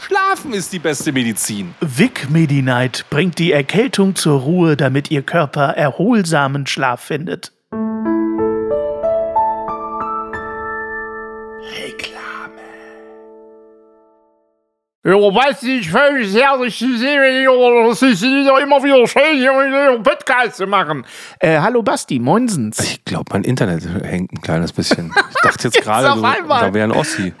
Schlafen ist die beste Medizin. Vic Medi-Night bringt die Erkältung zur Ruhe, damit Ihr Körper erholsamen Schlaf findet. Ja, weiß nicht, völlig herrlich zu sehen, es ist doch immer wieder schön, hier einen Podcast zu machen. Äh, hallo Basti, moinsens. Ich glaube, mein Internet hängt ein kleines bisschen. Ich dachte jetzt gerade, da wäre ein Ossi.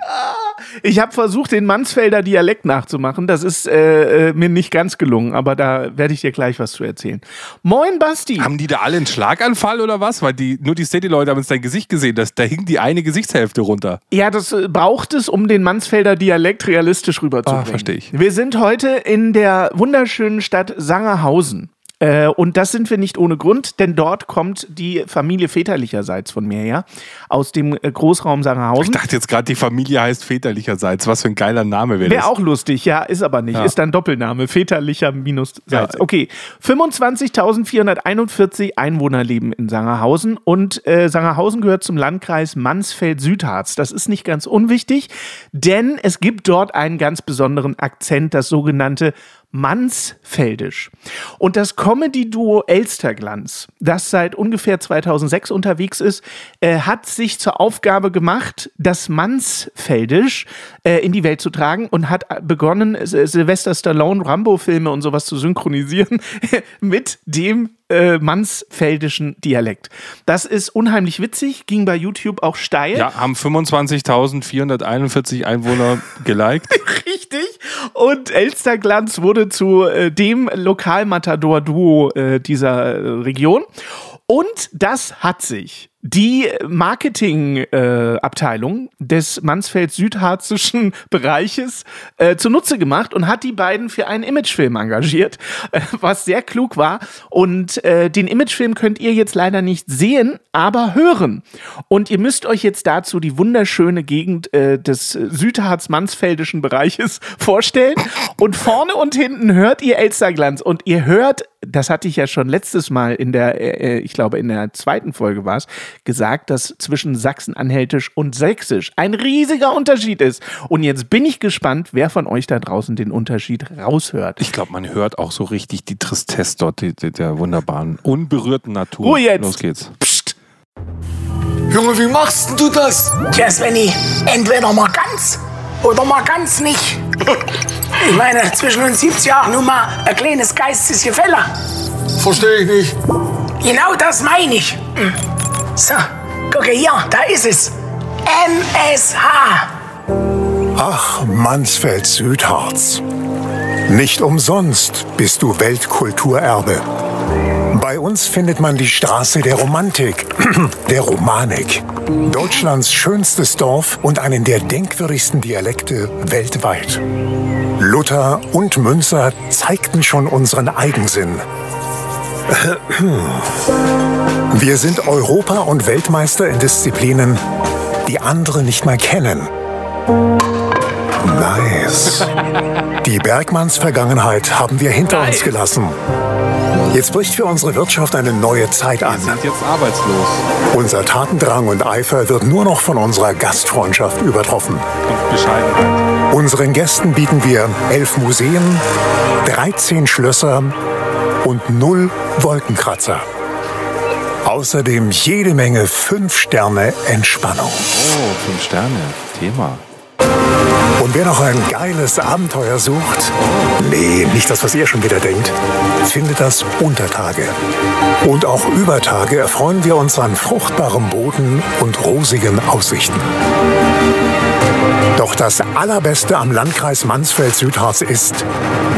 Ich habe versucht, den Mansfelder Dialekt nachzumachen. Das ist äh, äh, mir nicht ganz gelungen, aber da werde ich dir gleich was zu erzählen. Moin, Basti. Haben die da alle einen Schlaganfall oder was? Weil die, nur die Steady-Leute haben jetzt dein Gesicht gesehen. Das, da hing die eine Gesichtshälfte runter. Ja, das äh, braucht es, um den Mansfelder Dialekt realistisch rüberzubringen. Ah, verstehe ich. Wir sind heute in der wunderschönen Stadt Sangerhausen. Äh, und das sind wir nicht ohne Grund, denn dort kommt die Familie väterlicherseits von mir her, aus dem äh, Großraum Sangerhausen. Ich dachte jetzt gerade, die Familie heißt väterlicherseits. Was für ein geiler Name wäre das. Wäre auch lustig, ja, ist aber nicht. Ja. Ist dann Doppelname, väterlicher minus Ja. Okay, 25.441 Einwohner leben in Sangerhausen und äh, Sangerhausen gehört zum Landkreis Mansfeld-Südharz. Das ist nicht ganz unwichtig, denn es gibt dort einen ganz besonderen Akzent, das sogenannte Mansfeldisch. Und das Comedy-Duo Elsterglanz, das seit ungefähr 2006 unterwegs ist, äh, hat sich zur Aufgabe gemacht, das Mansfeldisch äh, in die Welt zu tragen und hat begonnen, Sylvester Stallone Rambo-Filme und sowas zu synchronisieren mit dem äh, mansfeldischen Dialekt. Das ist unheimlich witzig, ging bei YouTube auch steil. Ja, haben 25.441 Einwohner geliked. Richtig. Und Elsterglanz wurde zu äh, dem Lokalmatador-Duo äh, dieser äh, Region. Und das hat sich die Marketingabteilung äh, des Mansfeld-Südharzischen Bereiches äh, zunutze gemacht und hat die beiden für einen Imagefilm engagiert, äh, was sehr klug war. Und äh, den Imagefilm könnt ihr jetzt leider nicht sehen, aber hören. Und ihr müsst euch jetzt dazu die wunderschöne Gegend äh, des Südharz-Mansfeldischen Bereiches vorstellen. Und vorne und hinten hört ihr Elsterglanz und ihr hört das hatte ich ja schon letztes Mal in der, äh, äh ich glaube, in der zweiten Folge war es, gesagt, dass zwischen Sachsen-Anhältisch und Sächsisch ein riesiger Unterschied ist. Und jetzt bin ich gespannt, wer von euch da draußen den Unterschied raushört. Ich glaube, man hört auch so richtig die Tristesse dort, die, die, der wunderbaren, unberührten Natur. Oh, jetzt. Los geht's. Psst. Junge, wie machst du das? Tja, Svenny, entweder mal ganz oder mal ganz nicht. Ich meine, zwischen uns gibt's ja auch nur mal ein kleines Geistesgefälle. Verstehe ich nicht. Genau das meine ich. Hm. So, gucke hier, da ist es. MSH. Ach, Mansfeld Südharz. Nicht umsonst bist du Weltkulturerbe. Bei uns findet man die Straße der Romantik, der Romanik. Deutschlands schönstes Dorf und einen der denkwürdigsten Dialekte weltweit. Luther und Münzer zeigten schon unseren Eigensinn. Wir sind Europa- und Weltmeister in Disziplinen, die andere nicht mal kennen. Nice. Die Bergmanns Vergangenheit haben wir hinter uns gelassen. Jetzt bricht für unsere Wirtschaft eine neue Zeit an. Wir sind jetzt arbeitslos. Unser Tatendrang und Eifer wird nur noch von unserer Gastfreundschaft übertroffen. Und Bescheidenheit. Unseren Gästen bieten wir elf Museen, 13 Schlösser und null Wolkenkratzer. Außerdem jede Menge 5 Sterne Entspannung. Oh, 5 Sterne. Thema. Und wer noch ein geiles Abenteuer sucht, nee, nicht das, was ihr schon wieder denkt, findet das unter Tage. Und auch über Tage erfreuen wir uns an fruchtbarem Boden und rosigen Aussichten. Doch das Allerbeste am Landkreis Mansfeld-Südharz ist,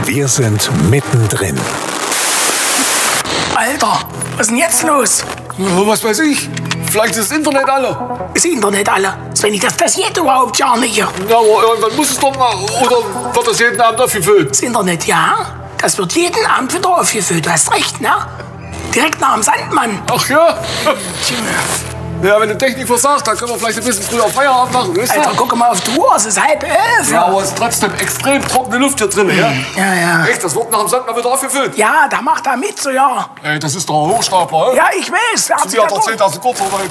wir sind mittendrin. Alter, was ist denn jetzt los? Was weiß ich? Vielleicht ist das Internet alle. Das Internet alle? Svenny, das passiert überhaupt gar nicht. Ja, aber irgendwann muss es doch mal. Oder wird das jeden Abend aufgefüllt? Das Internet, ja. Das wird jeden Abend wieder aufgefüllt. Du hast recht, ne? direkt nach dem Sandmann. Ach ja? Ja, wenn die Technik versagt, dann können wir vielleicht ein bisschen früher Feierabend machen, weißt du? Alter, guck mal auf die Uhr, es ist halb elf. Ja, aber es ist trotzdem extrem trockene Luft hier drin, ja? Ja, ja. Echt, das wird nach dem Sand mal wieder aufgefüllt. Ja, da macht er mit, so ja. Ey, das ist doch ein Hochstapler, ja? Ja, ich weiß. Der hat Zu sich mir da hat dass du Kurzarbeit.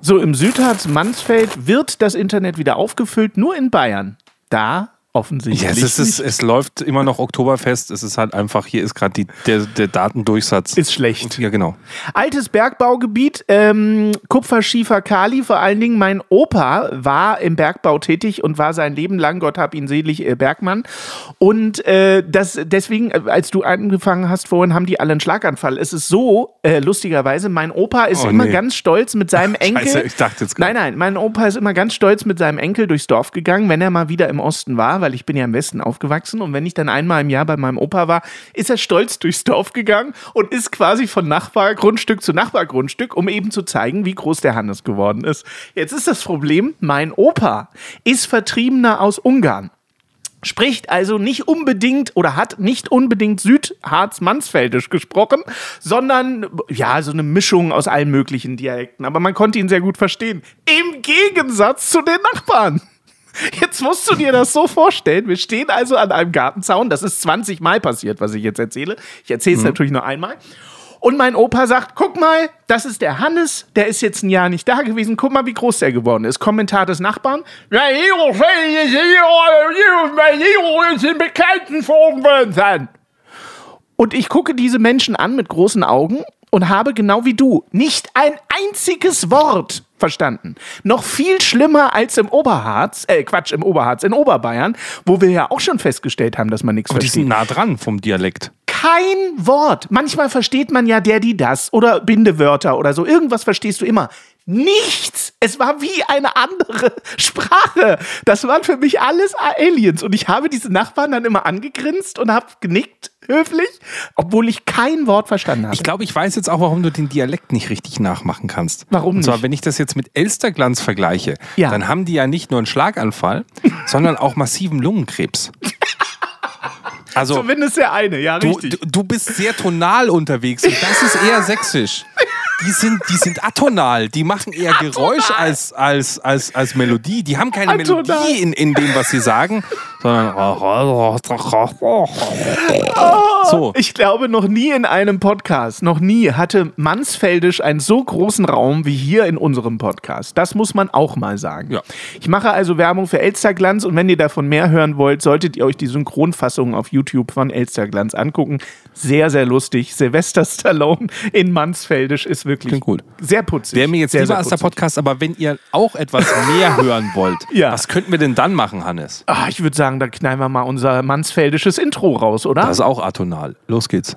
So, im Südharz Mansfeld wird das Internet wieder aufgefüllt, nur in Bayern. Da offensichtlich. Ja, es, ist, es, läuft immer noch Oktoberfest. Es ist halt einfach, hier ist gerade der, der Datendurchsatz. Ist schlecht. Ja, genau. Altes Bergbaugebiet, ähm, Kupferschiefer Kali vor allen Dingen. Mein Opa war im Bergbau tätig und war sein Leben lang, Gott hab ihn selig, äh, Bergmann. Und äh, das, deswegen, äh, als du angefangen hast vorhin, haben die alle einen Schlaganfall. Es ist so, äh, lustigerweise, mein Opa ist Oh, immer nee. ganz stolz mit seinem Enkel. Scheiße, ich dachte jetzt Nein, nein, mein Opa ist immer ganz stolz mit seinem Enkel durchs Dorf gegangen, wenn er mal wieder im Osten war, weil ich bin ja im Westen aufgewachsen. Und wenn ich dann einmal im Jahr bei meinem Opa war, ist er stolz durchs Dorf gegangen und ist quasi von Nachbargrundstück zu Nachbargrundstück, um eben zu zeigen, wie groß der Hannes geworden ist. Jetzt ist das Problem, mein Opa ist Vertriebener aus Ungarn. Spricht also nicht unbedingt oder hat nicht unbedingt Südharz-Mansfeldisch gesprochen, sondern ja, so eine Mischung aus allen möglichen Dialekten. Aber man konnte ihn sehr gut verstehen. Im Gegensatz zu den Nachbarn. Jetzt musst du dir das so vorstellen. Wir stehen also an einem Gartenzaun. Das ist 20 Mal passiert, was ich jetzt erzähle. Ich erzähle es natürlich nur einmal. Und mein Opa sagt, guck mal, das ist der Hannes, der ist jetzt ein Jahr nicht da gewesen. Guck mal, wie groß der geworden ist. Kommentar des Nachbarn. Und ich gucke diese Menschen an mit großen Augen und habe genau wie du nicht ein einziges Wort verstanden. Noch viel schlimmer als im Oberharz, äh Quatsch, im Oberharz, in Oberbayern, wo wir ja auch schon festgestellt haben, dass man nichts Aber die sind versteht. nah dran vom Dialekt. Kein Wort. Manchmal versteht man ja der, die, das oder Bindewörter oder so. Irgendwas verstehst du immer. Nichts. Es war wie eine andere Sprache. Das waren für mich alles Aliens. Und ich habe diese Nachbarn dann immer angegrinst und habe genickt, höflich, obwohl ich kein Wort verstanden habe. Ich glaube, ich weiß jetzt auch, warum du den Dialekt nicht richtig nachmachen kannst. Warum Und zwar, nicht? wenn ich das jetzt mit Elsterglanz vergleiche, Ja. dann haben die ja nicht nur einen Schlaganfall, sondern auch massiven Lungenkrebs. Also, Zumindest der eine, ja, du, richtig. du, du bist sehr tonal unterwegs und das ist eher sächsisch. Die sind, die sind atonal, die machen eher Geräusch als, als, als, als Melodie. Die haben keine Atonal. Melodie in, in dem, was sie sagen, sondern. So. Ich glaube, noch nie in einem Podcast, noch nie hatte Mansfeldisch einen so großen Raum wie hier in unserem Podcast. Das muss man auch mal sagen. Ja. Ich mache also Werbung für Elsterglanz und wenn ihr davon mehr hören wollt, solltet ihr euch die Synchronfassung auf YouTube von Elsterglanz angucken. Sehr, sehr lustig. Sylvester Stallone in Mansfeldisch ist wirklich Klingt gut. sehr putzig. Wäre mir jetzt sehr, lieber sehr als der. Podcast, aber wenn ihr auch etwas mehr hören wollt, Ja. was könnten wir denn dann machen, Hannes? Ah, ich würde sagen, da knallen wir mal unser mansfeldisches Intro raus, oder? Das ist auch atonal. Los geht's.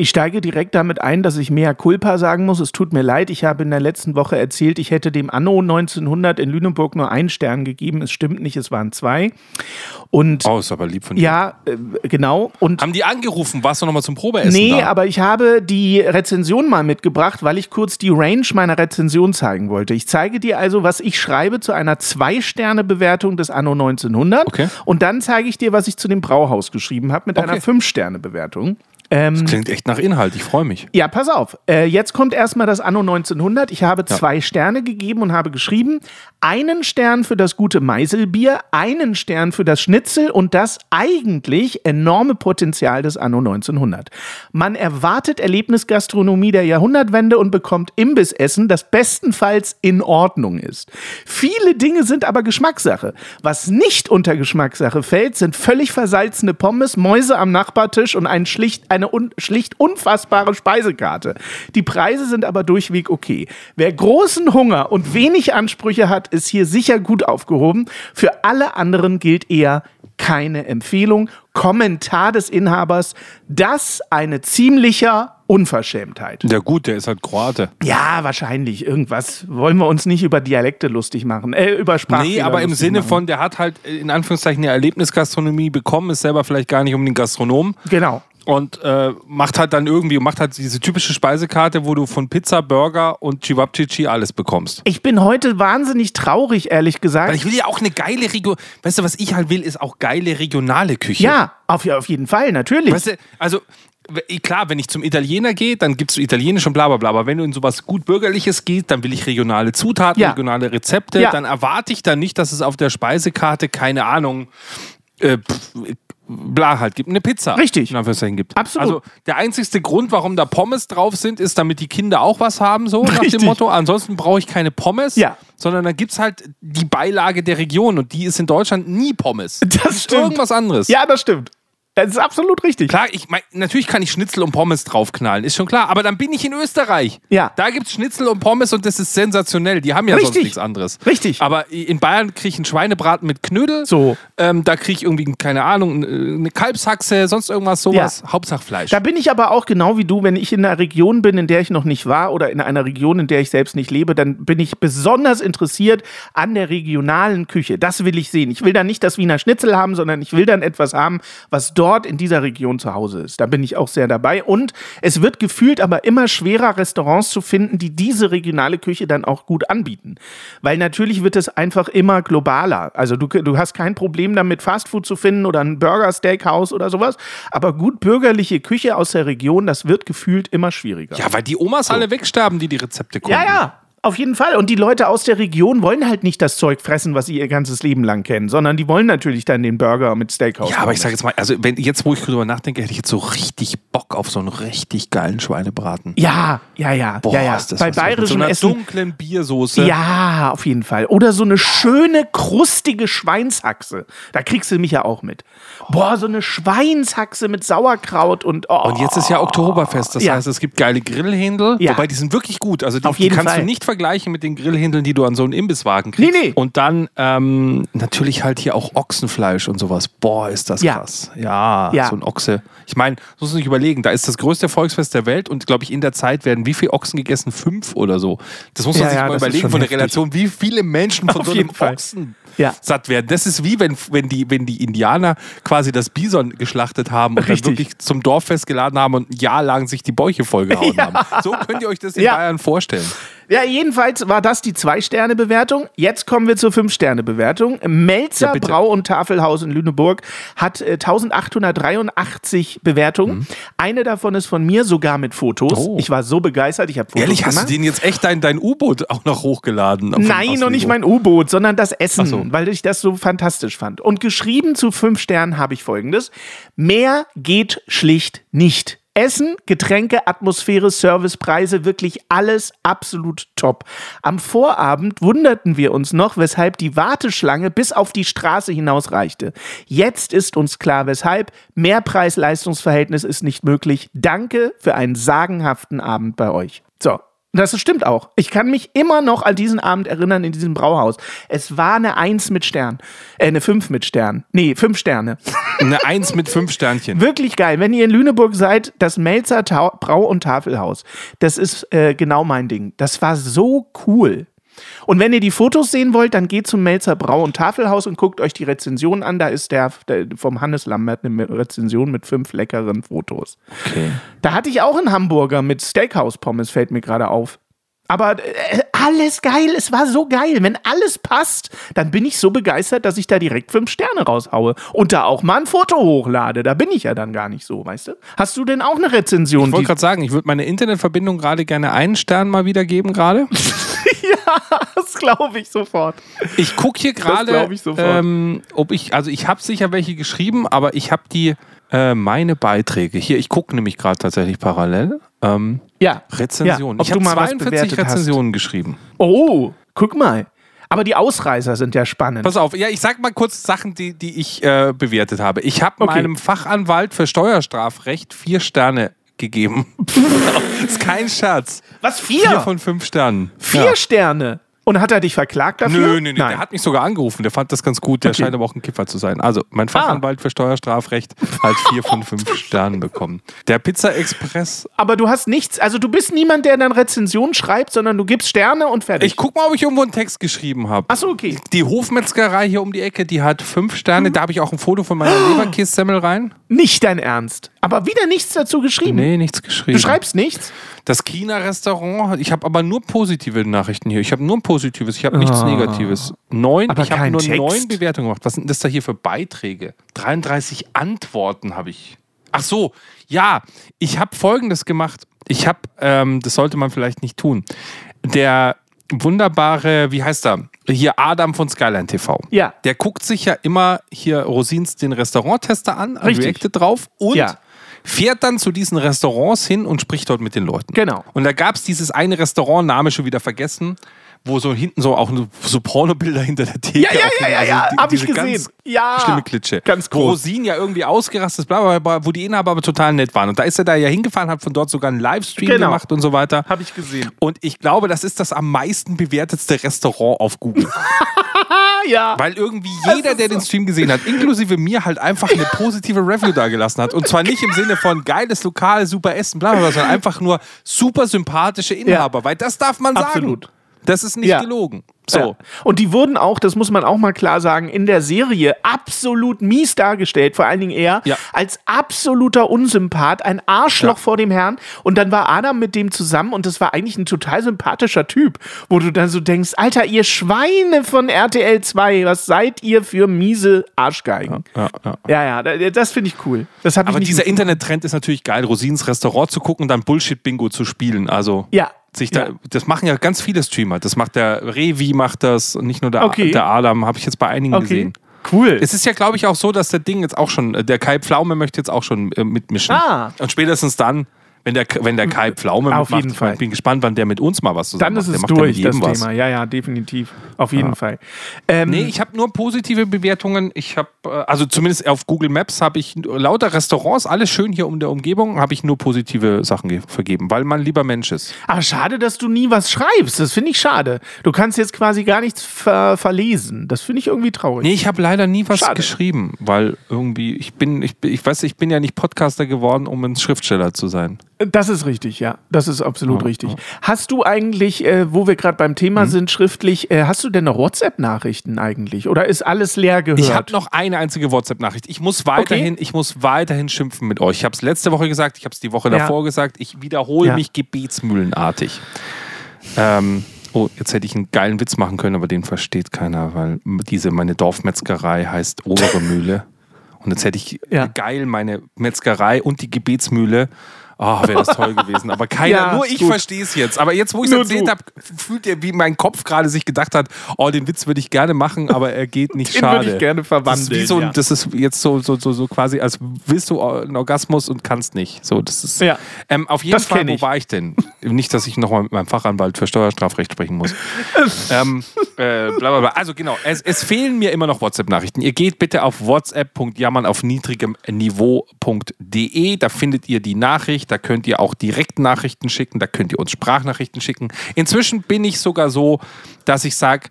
Ich steige direkt damit ein, dass ich mehr Culpa sagen muss. Es tut mir leid, ich habe in der letzten Woche erzählt, ich hätte dem Anno 1900 in Lüneburg nur einen Stern gegeben. Es stimmt nicht, es waren zwei. Und Oh, ist aber lieb von dir. ja, äh, genau. Und Haben die angerufen? Warst du nochmal zum Probeessen Nee, da? aber ich habe die Rezension mal mitgebracht, weil ich kurz die Range meiner Rezension zeigen wollte. Ich zeige dir also, was ich schreibe zu einer Zwei-Sterne-Bewertung des Anno 1900. Okay. Und dann zeige ich dir, was ich zu dem Brauhaus geschrieben habe mit Okay. einer Fünf-Sterne-Bewertung. Ähm, Klingt echt nach Inhalt, ich freue mich. ja, pass auf. Äh, jetzt kommt erstmal das Anno 1900. Ich habe zwei Sterne gegeben und habe geschrieben, einen Stern für das gute Meiselbier, einen Stern für das Schnitzel und das eigentlich enorme Potenzial des Anno 1900. Man erwartet Erlebnisgastronomie der Jahrhundertwende und bekommt Imbissessen, das bestenfalls in Ordnung ist. Viele Dinge sind aber Geschmackssache. Was nicht unter Geschmackssache fällt, sind völlig versalzene Pommes, Mäuse am Nachbartisch und ein schlicht, eine un, schlicht unfassbare Speisekarte. Die Preise sind aber durchweg okay. Wer großen Hunger und wenig Ansprüche hat, ist hier sicher gut aufgehoben. Für alle anderen gilt eher keine Empfehlung. Kommentar des Inhabers, das eine ziemlicher Unverschämtheit. Ja gut, der ist halt Kroate. Ja, wahrscheinlich irgendwas. Wollen wir uns nicht über Dialekte lustig machen, äh, über Sprache. Nee, aber im Sinne von, der hat halt äh, in Anführungszeichen eine Erlebnisgastronomie bekommen, ist selber vielleicht gar nicht um den Gastronom Genau. Und äh, macht halt dann irgendwie, macht halt diese typische Speisekarte, wo du von Pizza, Burger und Chivapchichi alles bekommst. Ich bin heute wahnsinnig traurig, ehrlich gesagt. Weil ich will ja auch eine geile Region. Weißt du, was ich halt will, ist auch geile regionale Küche. ja, auf, auf jeden Fall, natürlich. Weißt du, also klar, wenn ich zum Italiener gehe, dann gibst du Italienisch und bla bla bla. Aber wenn du in sowas gut Bürgerliches gehst, dann will ich regionale Zutaten, Ja. regionale Rezepte. Ja. Dann erwarte ich dann nicht, dass es auf der Speisekarte, keine Ahnung, äh, pff, bla halt gibt. Eine Pizza. Richtig. In Anführungszeichen gibt. Absolut. Also der einzigste Grund, warum da Pommes drauf sind, ist, damit die Kinder auch was haben, so nach Richtig. dem Motto. Ansonsten brauche ich keine Pommes, Ja. sondern dann gibt es halt die Beilage der Region und die ist in Deutschland nie Pommes. Das stimmt. Irgendwas anderes. Ja, das stimmt. Das ist absolut richtig. Klar, ich mein, natürlich kann ich Schnitzel und Pommes draufknallen, ist schon klar. Aber dann bin ich in Österreich. Ja. Da gibt es Schnitzel und Pommes und das ist sensationell. Die haben ja sonst Richtig. nichts anderes. Richtig. Aber in Bayern kriege ich einen Schweinebraten mit Knödel. So. Ähm, da kriege ich irgendwie, keine Ahnung, eine Kalbshaxe, sonst irgendwas, sowas. Hauptsache Fleisch. Da bin ich aber auch genau wie du, wenn ich in einer Region bin, in der ich noch nicht war oder in einer Region, in der ich selbst nicht lebe, dann bin ich besonders interessiert an der regionalen Küche. Das will ich sehen. Ich will dann nicht das Wiener Schnitzel haben, sondern ich will dann etwas haben, was dort in dieser Region zu Hause ist. Da bin ich auch sehr dabei. Und es wird gefühlt aber immer schwerer, Restaurants zu finden, die diese regionale Küche dann auch gut anbieten. Weil natürlich wird es einfach immer globaler. Also du, du hast kein Problem damit, Fastfood zu finden oder ein Burger, Steakhouse oder sowas. Aber gut bürgerliche Küche aus der Region, das wird gefühlt immer schwieriger. ja, weil die Omas alle wegsterben, die die Rezepte kochen. Ja, ja. Auf jeden Fall. Und die Leute aus der Region wollen halt nicht das Zeug fressen, was sie ihr ganzes Leben lang kennen, sondern die wollen natürlich dann den Burger mit Steakhouse. Ja, aber ich sage jetzt mal, also wenn, jetzt, wo ich drüber nachdenke, hätte ich jetzt so richtig Bock auf so einen richtig geilen Schweinebraten. Ja, ja, ja. Boah, ja, ja. ist das Bei was mit so bayerischem einer dunklen Biersoße. Ja, auf jeden Fall. Oder so eine schöne, krustige Schweinshaxe. Da kriegst du mich ja auch mit. Boah, so eine Schweinshaxe mit Sauerkraut und. Oh. Und jetzt ist ja Oktoberfest, das Ja. heißt, es gibt geile Grillhändel, Ja. wobei die sind wirklich gut. Also die, Auf jeden die kannst Fall. du nicht vergleichen mit den Grillhändeln, die du an so einem Imbisswagen kriegst. Nee, nee. Und dann ähm, natürlich halt hier auch Ochsenfleisch und sowas. Boah, ist das Ja. krass. Ja, Ja. so ein Ochse. Ich meine, das muss man sich überlegen, da ist das größte Volksfest der Welt und glaube ich, in der Zeit werden wie viele Ochsen gegessen? Fünf oder so. Das muss man Ja, sich mal überlegen von der. Relation, wie viele Menschen von Auf so einem. Ochsen Ja. satt werden. Das ist wie wenn, wenn, die, wenn die Indianer quasi das Bison geschlachtet haben und Richtig. dann wirklich zum Dorffest geladen haben und ein Jahr lang sich die Bäuche vollgehauen haben. So könnt ihr euch das in Ja. Bayern vorstellen. Ja, jedenfalls war das die Zwei-Sterne-Bewertung. Jetzt kommen wir zur Fünf-Sterne-Bewertung. Melzer Ja. Brau- und Tafelhaus in Lüneburg hat äh, 1883 Bewertungen. Eine davon ist von mir, sogar mit Fotos. Mhm. Oh. Ich war so begeistert, ich habe Fotos Ehrlich, hast gemacht. du den jetzt echt dein, dein U-Boot auch noch hochgeladen? Nein, noch nicht mein U-Boot, sondern das Essen, Ach weil ich das so fantastisch fand. Und geschrieben zu fünf Sternen habe ich folgendes. Mehr geht schlicht nicht. Essen, Getränke, Atmosphäre, Servicepreise, wirklich alles absolut top. Am Vorabend wunderten wir uns noch, weshalb die Warteschlange bis auf die Straße hinaus reichte. Jetzt ist uns klar, weshalb. Mehr Preis-Leistungs-Verhältnis ist nicht möglich. Danke für einen sagenhaften Abend bei euch. So, das stimmt auch. Ich kann mich immer noch an diesen Abend erinnern in diesem Brauhaus. Es war eine Eins mit Stern. Äh, eine Fünf mit Stern. Nee, fünf Sterne. Eine Eins mit fünf Sternchen. Wirklich geil. Wenn ihr in Lüneburg seid, das Melzer Tau Brau- und Tafelhaus. Das ist äh, genau mein Ding. Das war so cool. Und wenn ihr die Fotos sehen wollt, dann geht zum Melzer Brau- und Tafelhaus und guckt euch die Rezension an. Da ist der, der vom Hannes Lambert eine Rezension mit fünf leckeren Fotos. Okay. Da hatte ich auch einen Hamburger mit Steakhouse-Pommes, fällt mir gerade auf. Aber äh, alles geil, es war so geil. Wenn alles passt, dann bin ich so begeistert, dass ich da direkt fünf Sterne raushaue und da auch mal ein Foto hochlade. Da bin ich ja dann gar nicht so, weißt du? Hast du denn auch eine Rezension? Ich wollte gerade sagen, ich würde meine Internetverbindung gerade gerne einen Stern mal wieder geben gerade. das glaube ich sofort. Ich gucke hier gerade, ähm, ob ich, also ich habe sicher welche geschrieben, aber ich habe die, äh, meine Beiträge, hier, ich gucke nämlich gerade tatsächlich parallel, ähm, Ja. Rezensionen. Ja, ich habe mal was 42 bewertet hast. Rezensionen geschrieben. Oh, guck mal. Aber die Ausreißer sind ja spannend. Pass auf, ja, ich sag mal kurz Sachen, die, die ich äh, bewertet habe. Ich habe Okay. meinem Fachanwalt für Steuerstrafrecht vier Sterne gegeben. ist kein Scherz. Was, Vier vier? von fünf Sternen. Vier Ja. Sterne? Und hat er dich verklagt dafür? Nö, nö, nö. Nein. Der hat mich sogar angerufen. Der fand das ganz gut. Der Okay. scheint aber auch ein Kiffer zu sein. Also, mein Fachanwalt für Steuerstrafrecht hat vier von fünf Sternen bekommen. Der Pizza Express. Aber du hast nichts, also du bist niemand, der dann Rezensionen schreibt, sondern du gibst Sterne und fertig. Ich guck mal, ob ich irgendwo einen Text geschrieben habe. Achso, okay. Die Hofmetzgerei hier um die Ecke, die hat fünf Sterne. Da habe ich auch ein Foto von meiner Leberkässemmel rein. Nicht dein Ernst. Aber wieder nichts dazu geschrieben. Nee, nichts geschrieben. Du schreibst nichts? Das China-Restaurant, ich habe aber nur positive Nachrichten hier. Ich habe nur ein Positives, ich habe nichts Negatives. Neun, Ah. Aber ich habe nur Text. neun Bewertungen gemacht. Was sind das da hier für Beiträge? 33 Antworten habe ich. Ach so, ja, ich habe Folgendes gemacht. Ich habe, ähm, das sollte man vielleicht nicht tun. Der wunderbare, wie heißt er? Hier Adam von Skyline TV. Ja. Der guckt sich ja immer hier Rosins den Restauranttester an, reactet drauf und Ja. Fährt dann zu diesen Restaurants hin und spricht dort mit den Leuten. Genau. Und da gab es dieses eine Restaurant, Name schon wieder vergessen, wo so hinten so auch so Pornobilder hinter der Theke. Ja, ja, ja, ja, ja, die- hab ich gesehen. Ganz Ja. Schlimme Klitsche. Ganz Wo groß. Rosin ja irgendwie ausgerastet, bla, bla, bla, wo die Inhaber aber total nett waren. Und da ist er da ja hingefahren, hat von dort sogar einen Livestream Genau. gemacht und so weiter. Habe ich gesehen. Und ich glaube, das ist das am meisten bewertetste Restaurant auf Google. Ja. Weil irgendwie jeder, der den Stream gesehen hat, inklusive mir, halt einfach eine positive Review da gelassen hat. Und zwar nicht im Sinne von geiles Lokal, super Essen, bla bla, bla, sondern einfach nur super sympathische Inhaber. Weil das darf man sagen. Absolut. Das ist nicht Ja. gelogen. So. Ja. Und die wurden auch, das muss man auch mal klar sagen, in der Serie absolut mies dargestellt, vor allen Dingen er, Ja. als absoluter Unsympath, ein Arschloch Ja. vor dem Herrn. Und dann war Adam mit dem zusammen und das war eigentlich ein total sympathischer Typ, wo du dann so denkst, Alter, ihr Schweine von RTL 2, was seid ihr für miese Arschgeigen? Ja, ja. Ja, ja, da- das finde ich cool. Das Aber dieser Internettrend ist natürlich geil, Rosins Restaurant zu gucken und dann Bullshit-Bingo zu spielen. Also Ja. Sich da, Ja. das machen ja ganz viele Streamer. Das macht der Revi, macht das und nicht nur der, Okay. der Adam, habe ich jetzt bei einigen Okay. gesehen. Cool. Es ist ja, glaube ich, auch so, dass der Ding jetzt auch schon, äh, der Kai Pflaume möchte jetzt auch schon äh, mitmischen. Ah. Und spätestens dann, wenn der, wenn der Kai Pflaume Auf mitmacht, jeden Fall. ich bin gespannt, wann der mit uns mal was zusammen dann ist es ja durch, das was. Thema. Ja, ja, definitiv. Auf jeden Fall. Ähm, Nee, ich habe nur positive Bewertungen. Ich habe, äh, also zumindest auf Google Maps habe ich lauter Restaurants, alles schön hier um der Umgebung, habe ich nur positive Sachen ge- vergeben, weil man lieber Mensch ist. Aber schade, dass du nie was schreibst. Das finde ich schade. Du kannst jetzt quasi gar nichts ver verlesen. Das finde ich irgendwie traurig. Nee, ich habe leider nie was Schade. geschrieben, weil irgendwie, ich bin, ich, bin- ich weiß, ich bin ja nicht Podcaster geworden, um ein Schriftsteller zu sein. Das ist richtig, ja. Das ist absolut richtig. Hast du eigentlich, äh, wo wir gerade beim Thema Mhm. sind, schriftlich, äh, hast du denn noch WhatsApp-Nachrichten eigentlich? Oder ist alles leer gehört? Ich habe noch eine einzige WhatsApp-Nachricht. Ich muss weiterhin, ich muss weiterhin schimpfen mit euch. Ich habe es letzte Woche gesagt, ich habe es die Woche Ja. davor gesagt. Ich wiederhole Ja. mich gebetsmühlenartig. Ähm, oh, jetzt hätte ich einen geilen Witz machen können, aber den versteht keiner, weil diese meine Dorfmetzgerei heißt Obere Mühle. Und jetzt hätte ich Ja. geil meine Metzgerei und die Gebetsmühle. Oh, wäre das toll gewesen. Aber keiner, Ja, nur ich verstehe es jetzt. Aber jetzt, wo ich es erzählt habe, fühlt ihr, wie mein Kopf gerade sich gedacht hat, oh, den Witz würde ich gerne machen, aber er geht nicht Den schade. würde ich gerne verwandeln, Das ist, so, ja. das ist jetzt so, so, so, so quasi, als willst du einen Orgasmus und kannst nicht. So, das ist, Ja. ähm, auf jeden Das Fall, wo war ich denn? Nicht, dass ich nochmal mit meinem Fachanwalt für Steuerstrafrecht sprechen muss. ähm, äh, bla, bla. Also genau, es, es fehlen mir immer noch WhatsApp-Nachrichten. Ihr geht bitte auf whatsapp.jammern auf niedrigem Niveau.de. Da findet ihr die Nachricht. Da könnt ihr auch direkt Nachrichten schicken. Da könnt ihr uns Sprachnachrichten schicken. Inzwischen bin ich sogar so, dass ich sage,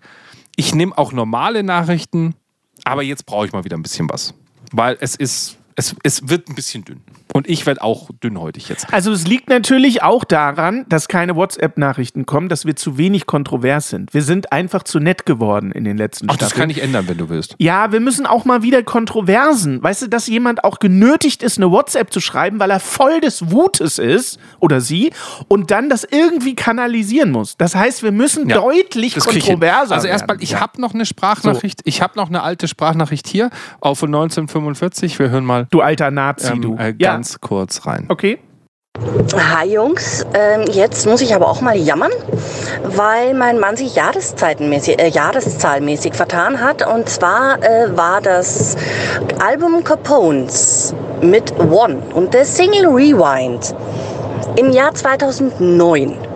ich nehme auch normale Nachrichten, aber jetzt brauche ich mal wieder ein bisschen was. Weil es ist, es, es wird ein bisschen dünn. Und ich werde auch dünnhäutig jetzt. Also es liegt natürlich auch daran, dass keine WhatsApp-Nachrichten kommen, dass wir zu wenig kontrovers sind. Wir sind einfach zu nett geworden in den letzten Ach, das Staffeln. kann ich ändern, wenn du willst. Ja, wir müssen auch mal wieder Kontroversen. Weißt du, dass jemand auch genötigt ist, eine WhatsApp zu schreiben, weil er voll des Wutes ist oder sie und dann das irgendwie kanalisieren muss. Das heißt, wir müssen Ja, deutlich Das kontroverser Also erstmal, ich Ja. habe noch eine Sprachnachricht. Ich habe noch eine alte Sprachnachricht hier, auch von 1945. Wir hören mal Du alter Nazi, ähm, du. äh, ja, ganz kurz rein. okay. Hi Jungs, ähm, jetzt muss ich aber auch mal jammern, weil mein Mann sich jahreszeitenmäßig, äh, jahreszahlmäßig vertan hat. Und zwar äh, war das Album Capones mit One und der Single Rewind im Jahr 2009.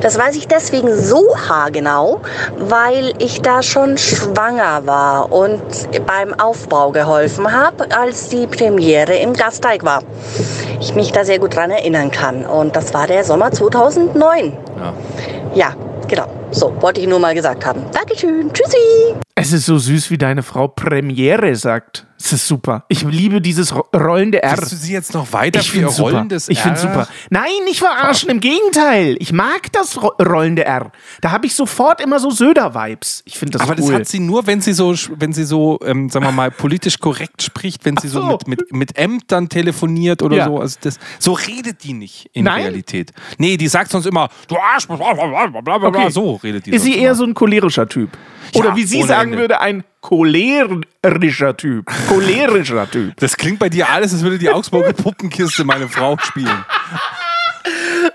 Das weiß ich deswegen so haargenau, weil ich da schon schwanger war und beim Aufbau geholfen habe, als die Premiere im Gasteig war. Ich mich da sehr gut dran erinnern kann. Und das war der Sommer 2009. Ja. Ja, Genau. So, wollte ich nur mal gesagt haben. Dankeschön. Tschüssi. Es ist so süß, wie deine Frau Premiere sagt. Es ist super. Ich liebe dieses ro- rollende R. Willst du sie jetzt noch weiter Ich für ihr finde super. rollendes Ich finde R? super. Nein, nicht verarschen, im Gegenteil. Ich mag das ro rollende R. Da habe ich sofort immer so Söder-Vibes. Ich finde das Aber cool. das hat sie nur, wenn sie so, wenn sie so, ähm, sagen wir mal, politisch korrekt spricht, wenn sie so, so. mit, mit, mit Ämtern telefoniert oder Ja. so. Also das, so redet die nicht in Nein? Realität. Nee, die sagt sonst immer, du Arsch, bla bla bla bla bla bla. Okay. So redet die. ist sie eher immer. so ein cholerischer Typ? Oder Ja, wie sie sagen Ende. würde, ein cholerischer Typ. Cholerischer Typ. Das klingt bei dir alles, als würde die Augsburger Puppenkiste meine Frau spielen.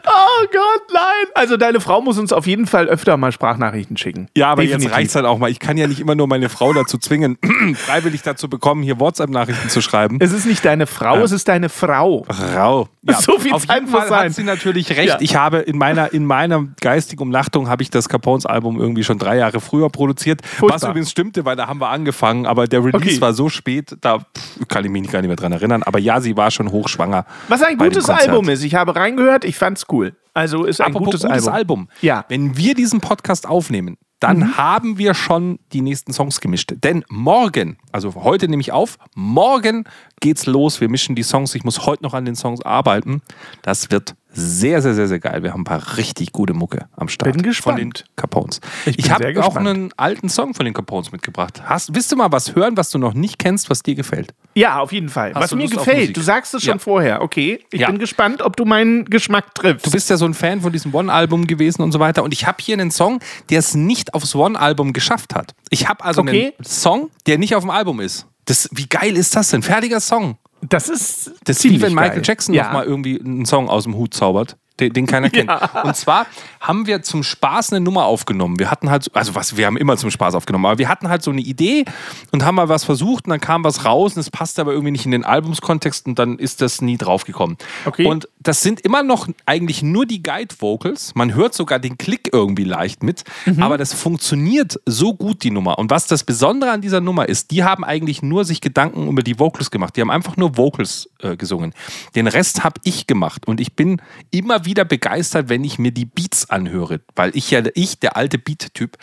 Oh Gott, nein. Also deine Frau muss uns auf jeden Fall öfter mal Sprachnachrichten schicken. Ja, aber Definitiv. jetzt reicht's halt auch mal. Ich kann ja nicht immer nur meine Frau dazu zwingen, freiwillig dazu bekommen, hier WhatsApp-Nachrichten zu schreiben. Es ist nicht deine Frau, es ist deine Frau. Rau. Ja, So viel auf Zeit jeden Fall sein. hat sie natürlich recht. Ja. Ich habe in meiner, in meiner geistigen Umnachtung habe ich das Capones-Album irgendwie schon drei Jahre früher produziert. Was Furchtbar. übrigens stimmte, weil da haben wir angefangen, aber der Release Okay. war so spät, da pff, kann ich mich gar nicht mehr dran erinnern. Aber ja, sie war schon hochschwanger. Was ein gutes. Album ist. Ich habe reingehört, ich fand's cool. Also ist ein Apropos gutes, Album. Ja. Wenn wir diesen Podcast aufnehmen, dann Mhm. haben wir schon die nächsten Songs gemischt. Denn morgen, also heute nehme ich auf, morgen geht's los. Wir mischen die Songs. Ich muss heute noch an den Songs arbeiten. Das wird sehr, sehr, sehr, sehr geil. Wir haben ein paar richtig gute Mucke am Start. Bin gespannt. Von den Capones. Ich Ich, habe auch gespannt. einen alten Song von den Capones mitgebracht. Hast, willst du mal was hören, was du noch nicht kennst, was dir gefällt? Ja, auf jeden Fall. Hast Was mir gefällt, du sagst es schon Ja. vorher. Okay, ich Ja. bin gespannt, ob du meinen Geschmack triffst. Du bist ja so ein Fan von diesem One-Album gewesen und so weiter. Und ich habe hier einen Song, der es nicht aufs One-Album geschafft hat. Ich habe also Okay. einen Song, der nicht auf dem Album ist. Das, wie geil ist das denn? Fertiger Song. Das ist Das ist wie wenn Michael geil. Jackson ja. noch mal irgendwie einen Song aus dem Hut zaubert. Den, den keiner kennt. Und zwar haben wir zum Spaß eine Nummer aufgenommen. Wir hatten halt, so- also was, wir haben immer zum Spaß aufgenommen, aber wir hatten halt so eine Idee und haben mal was versucht und dann kam was raus und es passte aber irgendwie nicht in den Albumskontext und dann ist das nie draufgekommen. Okay. Und das sind immer noch eigentlich nur die Guide-Vocals. Man hört sogar den Klick irgendwie leicht mit, Mhm. aber das funktioniert so gut, die Nummer. Und was das Besondere an dieser Nummer ist, die haben eigentlich nur sich Gedanken über die Vocals gemacht. Die haben einfach nur Vocals äh, gesungen. Den Rest habe ich gemacht und ich bin immer wieder begeistert, wenn ich mir die Beats anhöre, weil ich ja, ich, der alte Beat-Typ,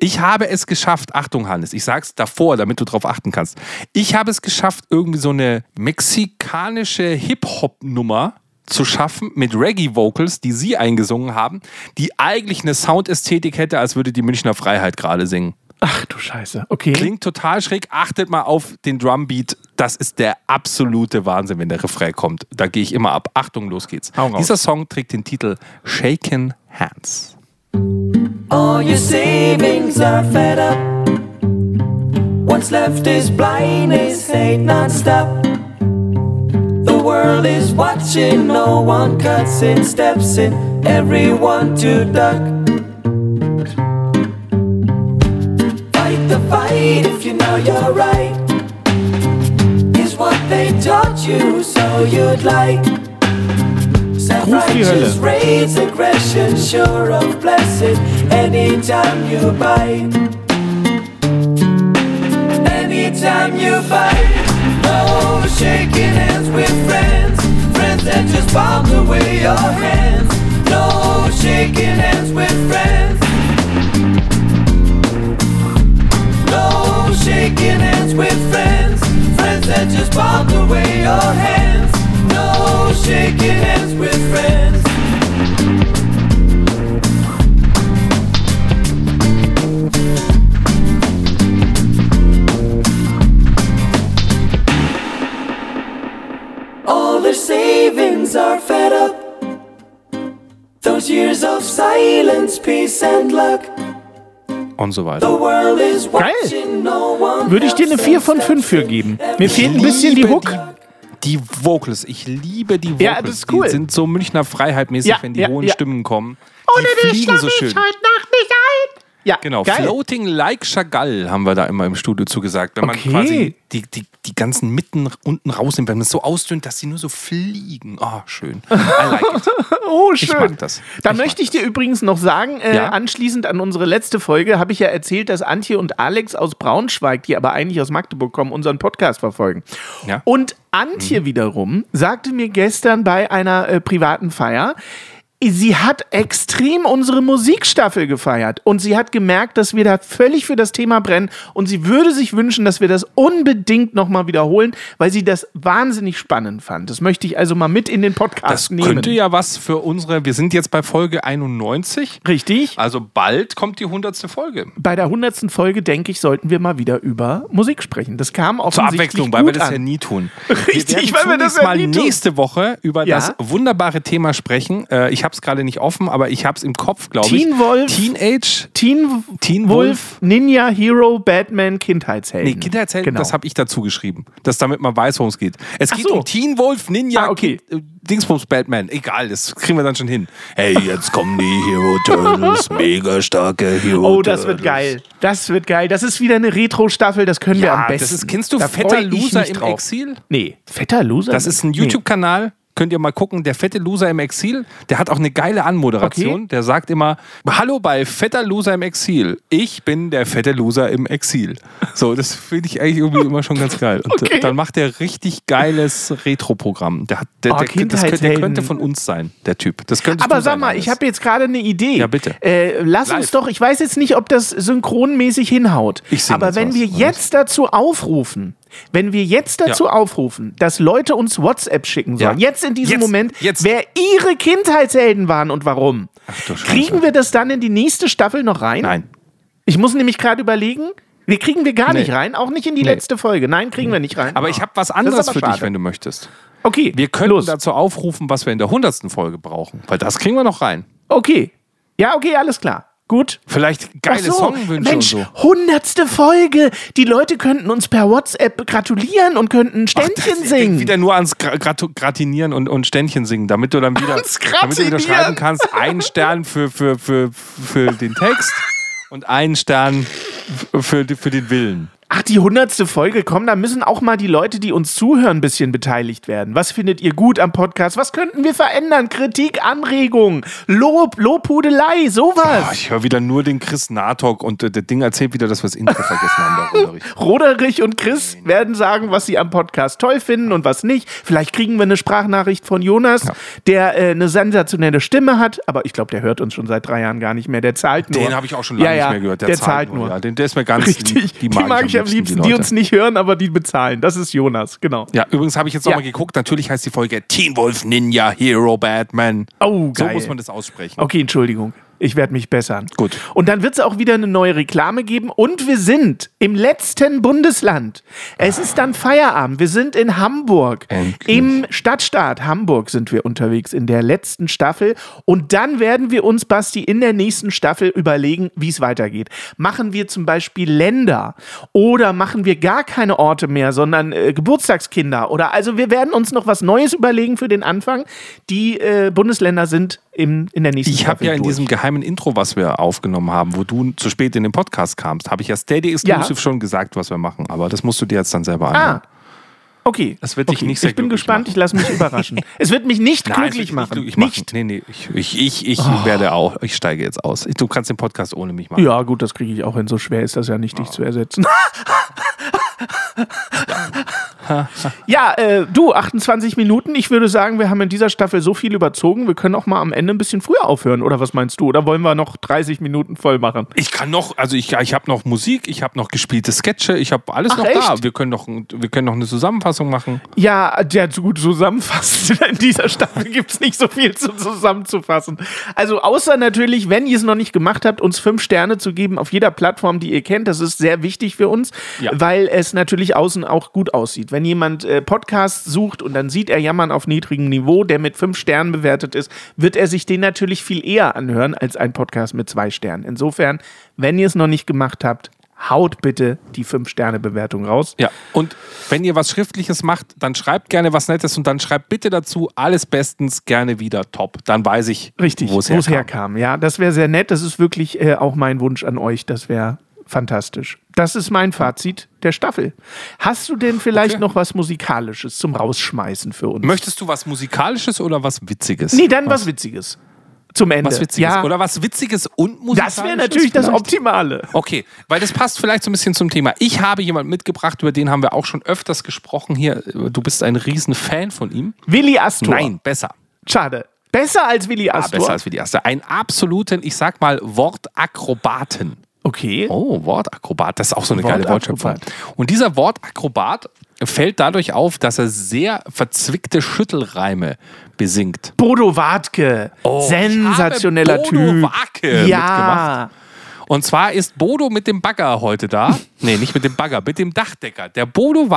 ich habe es geschafft, Achtung Hannes, ich sag's davor, damit du drauf achten kannst. Ich habe es geschafft, irgendwie so eine mexikanische Hip-Hop-Nummer zu schaffen mit Reggae-Vocals, die sie eingesungen haben, die eigentlich eine Soundästhetik hätte, als würde die Münchner Freiheit gerade singen. Ach du Scheiße. Okay. Klingt total schräg. Achtet mal auf den Drumbeat. Das ist der absolute Wahnsinn, wenn der Refrain kommt. Da gehe ich immer ab. Achtung, los geht's. Dieser Song trägt den Titel Shaken Hands. All your savings are fed up. What's left is blindness, hate non-stop. The world is watching, no one cuts in, steps in, everyone to duck. Fight the fight if you know you're right. Is what they taught you, so you'd like. Self-righteous raids, aggression, sure of blessing. Anytime you bite, anytime you bite. No shaking hands with friends, friends that just bombed away your hands. No shaking hands with friends. No shaking hands with friends, friends that just bombed away your hands. No shaking hands with friends. Savings are fed up. Those years of silence, peace and luck. Und so weiter. The world is watching, no one Würde ich dir eine else 4 von 5 für geben. Mir fehlt ein bisschen die Hook. Die, die Vocals. Ich liebe die Vocals. Ja, das ist cool. Die sind so Münchner Freiheit-mäßig, Ja, wenn die ja, hohen ja. Stimmen kommen. Ohne die dich fliegen so schön. ich heute Nacht. Ja, Genau, geil. Floating Like Chagall haben wir da immer im Studio zugesagt. Wenn man Okay. quasi die, die, die ganzen Mitten unten rausnimmt, wenn man es so ausdünnt, dass sie nur so fliegen. Oh, schön. I like it. Oh, schön. Ich mag das. Da Ich möchte ich dir übrigens noch sagen, äh, Ja? anschließend an unsere letzte Folge habe ich ja erzählt, dass Antje und Alex aus Braunschweig, die aber eigentlich aus Magdeburg kommen, unseren Podcast verfolgen. Ja. Und Antje wiederum sagte mir gestern bei einer äh, privaten Feier, sie hat extrem unsere Musikstaffel gefeiert und sie hat gemerkt, dass wir da völlig für das Thema brennen und sie würde sich wünschen, dass wir das unbedingt nochmal wiederholen, weil sie das wahnsinnig spannend fand. Das möchte ich also mal mit in den Podcast Das nehmen. könnte ja was für unsere. Wir sind jetzt bei Folge 91. Richtig. Also bald kommt die 100. Folge. Bei der hundertsten Folge, denke ich, sollten wir mal wieder über Musik sprechen. Das kam Zur offensichtlich Abwechslung, weil wir das an. ja nie tun. Richtig, wir weil wir das ja mal nie tun. nächste Woche über Ja. das wunderbare Thema sprechen. Äh, ich habe es gerade nicht offen, aber ich habe es im Kopf, glaube ich. Teen Wolf. Teenage. Teen, Teen Wolf, Wolf. Ninja, Hero, Batman, Kindheitshelden. Nee, Kindheitshelden, Genau. das habe ich dazu geschrieben. Das damit man weiß, worum es geht. Es Ach geht so. um Teen Wolf, Ninja, Ah, okay. Kind, äh, Dingsbums, Batman. Egal, das kriegen wir dann schon hin. Hey, jetzt kommen die Hero Turtles, mega starke Hero Oh, das wird geil. Das wird geil. Das ist wieder eine Retro-Staffel, das können wir am Ja, besten. das ist, kennst du Da Fetter Loser im drauf. Exil? Nee, Fetter Loser? Das ist ein. YouTube-Kanal. Könnt ihr mal gucken, der fette Loser im Exil, der hat auch eine geile Anmoderation. Okay. Der sagt immer: Hallo bei fetter Loser im Exil. Ich bin der fette Loser im Exil. So, das finde ich eigentlich irgendwie immer schon ganz geil. Und Okay. dann macht der richtig geiles Retro-Programm. Der, hat, der, Oh, der, das könnte, der könnte von uns sein, der Typ. Das könntest Aber sag sein, mal, Hannes. ich habe jetzt gerade eine Idee. Ja, bitte. Äh, lass Live. uns doch, ich weiß jetzt nicht, ob das synchronmäßig hinhaut. Ich Aber wenn was, wir jetzt dazu aufrufen, wenn wir jetzt dazu Ja. aufrufen, dass Leute uns WhatsApp schicken sollen, Ja. jetzt in diesem Jetzt, Moment, jetzt. wer ihre Kindheitshelden waren und warum, kriegen wir das dann in die nächste Staffel noch rein? Nein. Ich muss nämlich gerade überlegen, wir kriegen wir gar Nee. nicht rein, auch nicht in die Nee. letzte Folge. Nein, kriegen wir nicht rein. Aber ich habe was anderes für dich, schade. wenn du möchtest. Okay, Wir können los. dazu aufrufen, was wir in der 100. Folge brauchen. Weil das kriegen wir noch rein. Okay. Ja, okay, alles klar. Gut. Vielleicht geile so, Songwünsche Mensch, und so. hundertste Folge. Die Leute könnten uns per WhatsApp gratulieren und könnten Ständchen Ach, das- singen. Wieder nur ans Gra Gratu- Gratinieren und, und Ständchen singen, damit du dann wieder, damit du wieder schreiben kannst, einen Stern für, für, für, für den Text und einen Stern für, für den Willen. Ach, die hundertste Folge, komm, da müssen auch mal die Leute, die uns zuhören, ein bisschen beteiligt werden. Was findet ihr gut am Podcast? Was könnten wir verändern? Kritik, Anregung, Lob, Lobhudelei, Oh, sowas. ich höre wieder nur den Chris Natok und äh, der Ding erzählt wieder, dass wir das Intro vergessen haben. Der Roderich. Und Chris werden sagen, was sie am Podcast toll finden und was nicht. Vielleicht kriegen wir eine Sprachnachricht von Jonas, der äh, eine sensationelle Stimme hat, aber ich glaube, der hört uns schon seit drei Jahren gar nicht mehr. Der zahlt nur. Den habe ich auch schon lange Ja, ja, nicht mehr gehört. Der, zahlt nur. Ja, den, der ist mir ganz Richtig. Die, mag ich am liebsten, die, Leute. uns nicht hören, aber die bezahlen. Das ist Jonas, genau. Ja, übrigens habe ich jetzt Ja. nochmal geguckt. Natürlich heißt die Folge Teen Wolf Ninja Hero Batman. Oh, So geil. muss man das aussprechen. Okay, Entschuldigung. Ich werde mich bessern. Gut. Und dann wird es auch wieder eine neue Reklame geben. Und wir sind im letzten Bundesland. Es ist dann Feierabend. Wir sind in Hamburg. Endlich. Im Stadtstaat Hamburg sind wir unterwegs in der letzten Staffel. Und dann werden wir uns, Basti, in der nächsten Staffel überlegen, wie es weitergeht. Machen wir zum Beispiel Länder oder machen wir gar keine Orte mehr, sondern äh, Geburtstagskinder? Oder also wir werden uns noch was Neues überlegen für den Anfang. Die äh, Bundesländer sind im, in der nächsten Ich habe ja in durch. diesem geheimen Intro, was wir aufgenommen haben, wo du zu spät in den Podcast kamst, habe ich ja Steady Exclusive Ja. schon gesagt, was wir machen. Aber das musst du dir jetzt dann selber anhören. Ah. Okay. Es wird dich okay. nicht sehr Ich bin gespannt, machen. ich lasse mich überraschen. es wird mich nicht Nein, glücklich ich will machen. nicht. Nicht. Nee, nee, ich, ich, ich, ich werde auch, ich steige jetzt aus. Du kannst den Podcast ohne mich machen. Ja, gut, das kriege ich auch hin. So schwer ist das ja nicht, dich zu ersetzen. ja, äh, du, 28 Minuten. Ich würde sagen, wir haben in dieser Staffel so viel überzogen. Wir können auch mal am Ende ein bisschen früher aufhören. Oder was meinst du? Oder wollen wir noch 30 Minuten voll machen? Ich kann noch, also ich, ich habe noch Musik, ich habe noch gespielte Sketche, ich habe alles Ach, noch da. echt? Wir können, noch, wir können noch eine Zusammenfassung machen. Ja, der zu gut zusammenfassen. In dieser Staffel gibt es nicht so viel zu zusammenzufassen. Also außer natürlich, wenn ihr es noch nicht gemacht habt, uns fünf Sterne zu geben auf jeder Plattform, die ihr kennt. Das ist sehr wichtig für uns, Ja. weil es natürlich außen auch gut aussieht. Wenn jemand äh, Podcasts sucht und dann sieht er Jammern auf niedrigem Niveau, der mit fünf Sternen bewertet ist, wird er sich den natürlich viel eher anhören als ein Podcast mit zwei Sternen. Insofern, wenn ihr es noch nicht gemacht habt, haut bitte die fünf Sterne Bewertung raus. Ja, und wenn ihr was Schriftliches macht, dann schreibt gerne was Nettes und dann schreibt bitte dazu alles bestens, gerne wieder top. Dann weiß ich, Richtig, wo es herkam. herkam. Ja, das wäre sehr nett. Das ist wirklich äh, auch mein Wunsch an euch. Das wäre fantastisch. Das ist mein Fazit der Staffel. Hast du denn vielleicht Okay. noch was Musikalisches zum Rausschmeißen für uns? Möchtest du was Musikalisches oder was Witziges? nee, dann was, Witziges. Zum Ende. Was Witziges. Ja, Oder was Witziges und Musikalisches? das wäre natürlich das? Optimale. Okay, weil das passt vielleicht so ein bisschen zum Thema. Ich habe jemanden mitgebracht, über den haben wir auch schon öfters gesprochen hier. Du bist ein riesen Fan von ihm. Willi Astor. Nein, besser. Schade. Besser als Willi Ah, Astor. besser als Willi Astor. Einen absoluten, ich sag mal, Wortakrobaten. okay. Oh, Wortakrobat, das ist auch so eine geile Wortschöpfung. Und dieser Wortakrobat fällt dadurch auf, dass er sehr verzwickte Schüttelreime besingt. Bodo Wartke. Sensationeller Oh, habe Bodo Typ. Wartke ja. mitgemacht. Und zwar ist Bodo mit dem Bagger heute da. Nee, nicht mit dem Bagger, mit dem Dachdecker. Der Bodo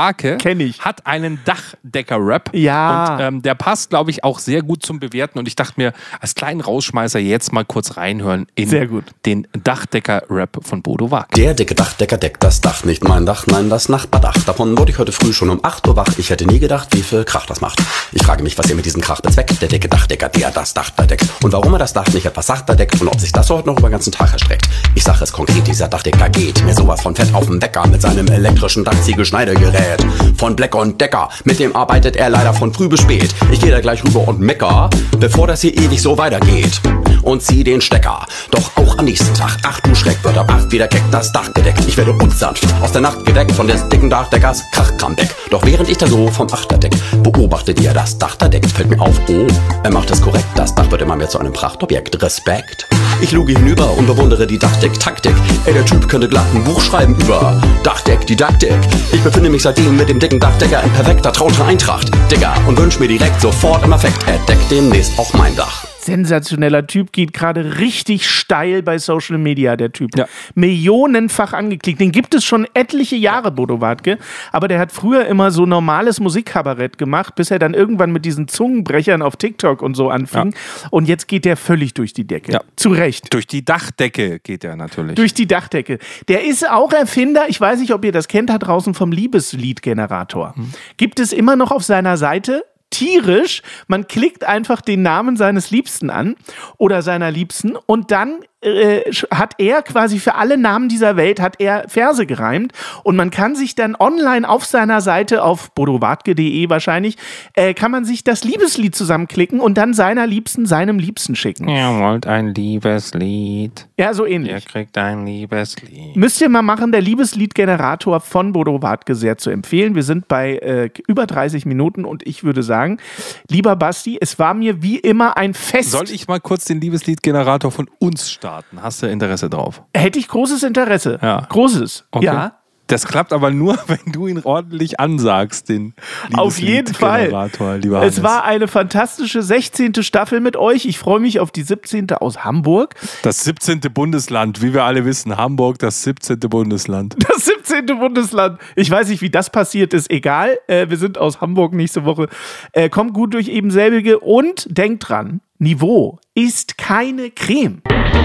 ich. hat einen Dachdecker-Rap. Ja. Und ähm, der passt, glaube ich, auch sehr gut zum Bewerten. Und ich dachte mir, als kleinen Rausschmeißer jetzt mal kurz reinhören in Sehr gut. den Dachdecker-Rap von Bodo Warke. Der dicke Dachdecker deckt das Dach, nicht mein Dach, nein, das Nachbardach. Davon wurde ich heute früh schon um 8 Uhr wach. Ich hätte nie gedacht, wie viel Krach das macht. Ich frage mich, was ihr mit diesem Krach bezweckt. Der dicke Dachdecker, der das Dach da deckt. Und warum er das Dach nicht etwas sachter deckt und ob sich das heute noch über den ganzen Tag erstreckt. Ich sage es konkret, dieser Dachdecker geht mir sowas von fett auf den Wecker mit seinem elektrischen Dachziegelschneidegerät. Von Bleck und Decker, mit dem arbeitet er leider von früh bis spät. Ich gehe da gleich rüber und mecker, bevor das hier ewig so weitergeht. Und zieh den Stecker. Doch auch am nächsten Tag, ach du Schreck, wird ab 8 wieder keck das Dach gedeckt. Ich werde unsanft aus der Nacht gedeckt von des dicken Dachdeckers Krachkramdeck. Doch während ich da so vom Achterdeck beobachte, wie das Dach da deckt, fällt mir auf, oh, er macht es korrekt. Das Dach wird immer mehr zu einem Prachtobjekt. Respekt. Ich luge hinüber und bewundere die Dachdeck-Taktik. Ey, der Typ könnte glatt ein Buch schreiben über Dachdeck, Didaktik. Ich befinde mich seitdem mit dem dicken Dachdecker in perfekter trauter Eintracht. Digga, und wünsch mir direkt sofort im Effekt, er deckt demnächst auch mein Dach. Sensationeller Typ, geht gerade richtig steil bei Social Media, der Typ. Ja. Millionenfach angeklickt. Den gibt es schon etliche Jahre, Bodo Wartke. Aber der hat früher immer so normales Musikkabarett gemacht, bis er dann irgendwann mit diesen Zungenbrechern auf TikTok und so anfing. Und jetzt geht der völlig durch die Decke. Ja. Zu Recht. Durch die Dachdecke geht er natürlich. Durch die Dachdecke. Der ist auch Erfinder, ich weiß nicht, ob ihr das kennt, da draußen vom Liebesliedgenerator. Gibt es immer noch auf seiner Seite. Tierisch, man klickt einfach den Namen seines Liebsten an oder seiner Liebsten und dann äh, hat er quasi für alle Namen dieser Welt hat er Verse gereimt und man kann sich dann online auf seiner Seite auf bodowartke.de wahrscheinlich äh, kann man sich das Liebeslied zusammenklicken und dann seiner Liebsten seinem Liebsten schicken. Ihr wollt ein Liebeslied. Ja, so ähnlich. Ihr kriegt ein Liebeslied. Müsst ihr mal machen, der Liebesliedgenerator von Bodo Wartke sehr zu empfehlen. Wir sind bei äh, über 30 Minuten und ich würde sagen, lieber Basti, es war mir wie immer ein Fest. Soll ich mal kurz den Liebesliedgenerator von uns starten? Hast du Interesse drauf? Hätte ich großes Interesse. Ja. Großes. Okay. Ja. Das klappt aber nur, wenn du ihn ordentlich ansagst, den Auf jeden Fall. Lieber Es war eine fantastische 16. Staffel mit euch. Ich freue mich auf die 17. aus Hamburg. das 17. Bundesland, wie wir alle wissen. Hamburg, das 17. Bundesland. Das 17. Bundesland. Ich weiß nicht, wie das passiert ist. Egal. Äh, wir sind aus Hamburg nächste Woche. Äh, kommt gut durch eben selbige und denkt dran, Niveau ist keine Creme.